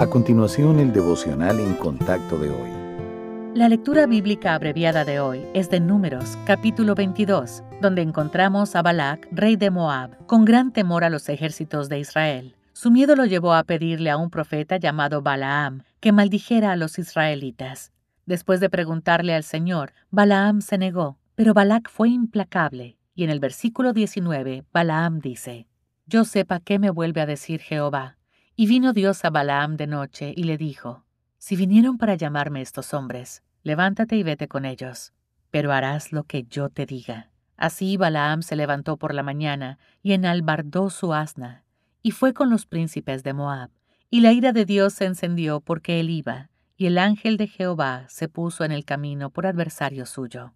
A continuación, el devocional en contacto de hoy. La lectura bíblica abreviada de hoy es de Números, capítulo 22, donde encontramos a Balac, rey de Moab, con gran temor a los ejércitos de Israel. Su miedo lo llevó a pedirle a un profeta llamado Balaam que maldijera a los israelitas. Después de preguntarle al Señor, Balaam se negó, pero Balac fue implacable, y en el versículo 19, Balaam dice, Yo sepa qué me vuelve a decir Jehová, y vino Dios a Balaam de noche y le dijo, Si vinieron para llamarme estos hombres, levántate y vete con ellos, pero harás lo que yo te diga. Así Balaam se levantó por la mañana y enalbardó su asna, y fue con los príncipes de Moab. Y la ira de Dios se encendió porque él iba, y el ángel de Jehová se puso en el camino por adversario suyo.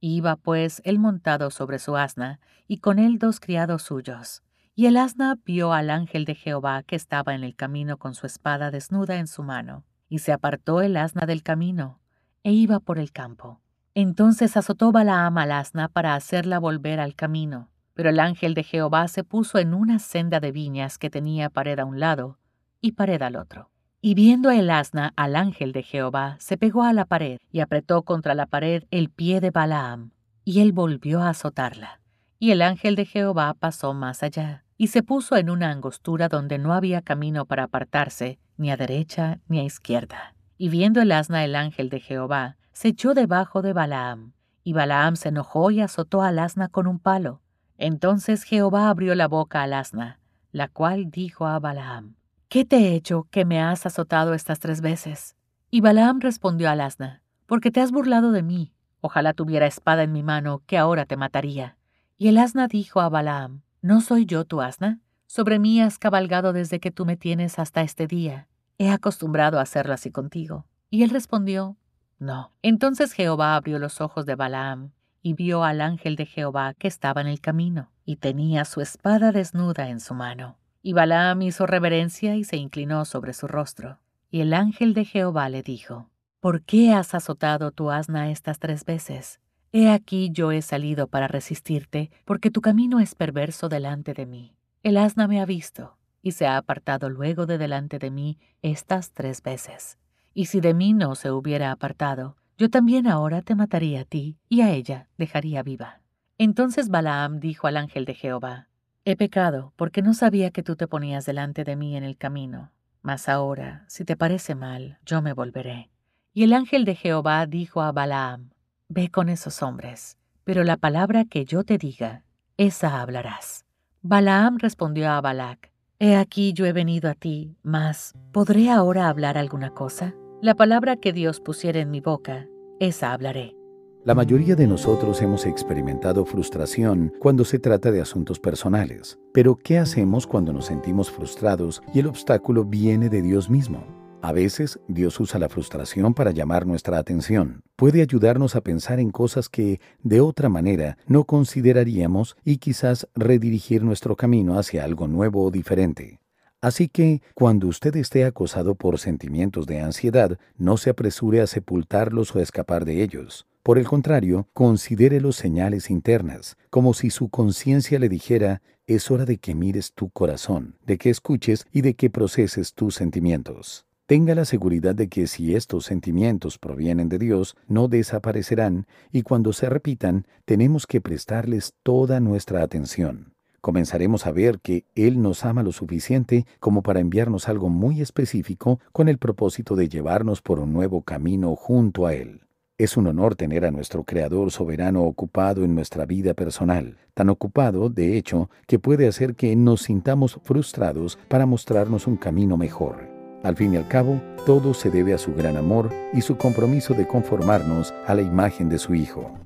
Iba pues él montado sobre su asna, y con él dos criados suyos. Y el asna vio al ángel de Jehová que estaba en el camino con su espada desnuda en su mano, y se apartó el asna del camino, e iba por el campo. Entonces azotó Balaam al asna para hacerla volver al camino, pero el ángel de Jehová se puso en una senda de viñas que tenía pared a un lado y pared al otro. Y viendo el asna al ángel de Jehová, se pegó a la pared y apretó contra la pared el pie de Balaam, y él volvió a azotarla. Y el ángel de Jehová pasó más allá y se puso en una angostura donde no había camino para apartarse, ni a derecha ni a izquierda. Y viendo el asna el ángel de Jehová, se echó debajo de Balaam, y Balaam se enojó y azotó al asna con un palo. Entonces Jehová abrió la boca al asna, la cual dijo a Balaam, ¿Qué te he hecho que me has azotado estas tres veces? Y Balaam respondió al asna, Porque te has burlado de mí. Ojalá tuviera espada en mi mano, que ahora te mataría. Y el asna dijo a Balaam, ¿No soy yo tu asna? Sobre mí has cabalgado desde que tú me tienes hasta este día. He acostumbrado a hacerlo así contigo. Y él respondió, No. Entonces Jehová abrió los ojos de Balaam y vio al ángel de Jehová que estaba en el camino, y tenía su espada desnuda en su mano. Y Balaam hizo reverencia y se inclinó sobre su rostro. Y el ángel de Jehová le dijo, ¿Por qué has azotado tu asna estas tres veces? He aquí yo he salido para resistirte, porque tu camino es perverso delante de mí. El asna me ha visto, y se ha apartado luego de delante de mí estas tres veces. Y si de mí no se hubiera apartado, yo también ahora te mataría a ti, y a ella dejaría viva. Entonces Balaam dijo al ángel de Jehová, He pecado, porque no sabía que tú te ponías delante de mí en el camino. Mas ahora, si te parece mal, yo me volveré. Y el ángel de Jehová dijo a Balaam, Ve con esos hombres, pero la palabra que yo te diga, esa hablarás. Balaam respondió a Balac, He aquí yo he venido a ti, mas ¿podré ahora hablar alguna cosa? La palabra que Dios pusiera en mi boca, esa hablaré. La mayoría de nosotros hemos experimentado frustración cuando se trata de asuntos personales, pero ¿qué hacemos cuando nos sentimos frustrados y el obstáculo viene de Dios mismo? A veces Dios usa la frustración para llamar nuestra atención. Puede ayudarnos a pensar en cosas que, de otra manera, no consideraríamos y quizás redirigir nuestro camino hacia algo nuevo o diferente. Así que, cuando usted esté acosado por sentimientos de ansiedad, no se apresure a sepultarlos o escapar de ellos. Por el contrario, considere los señales internas, como si su conciencia le dijera, es hora de que mires tu corazón, de que escuches y de que proceses tus sentimientos. Tenga la seguridad de que si estos sentimientos provienen de Dios, no desaparecerán y cuando se repitan, tenemos que prestarles toda nuestra atención. Comenzaremos a ver que Él nos ama lo suficiente como para enviarnos algo muy específico con el propósito de llevarnos por un nuevo camino junto a Él. Es un honor tener a nuestro Creador soberano ocupado en nuestra vida personal, tan ocupado, de hecho, que puede hacer que nos sintamos frustrados para mostrarnos un camino mejor. Al fin y al cabo, todo se debe a su gran amor y su compromiso de conformarnos a la imagen de su Hijo.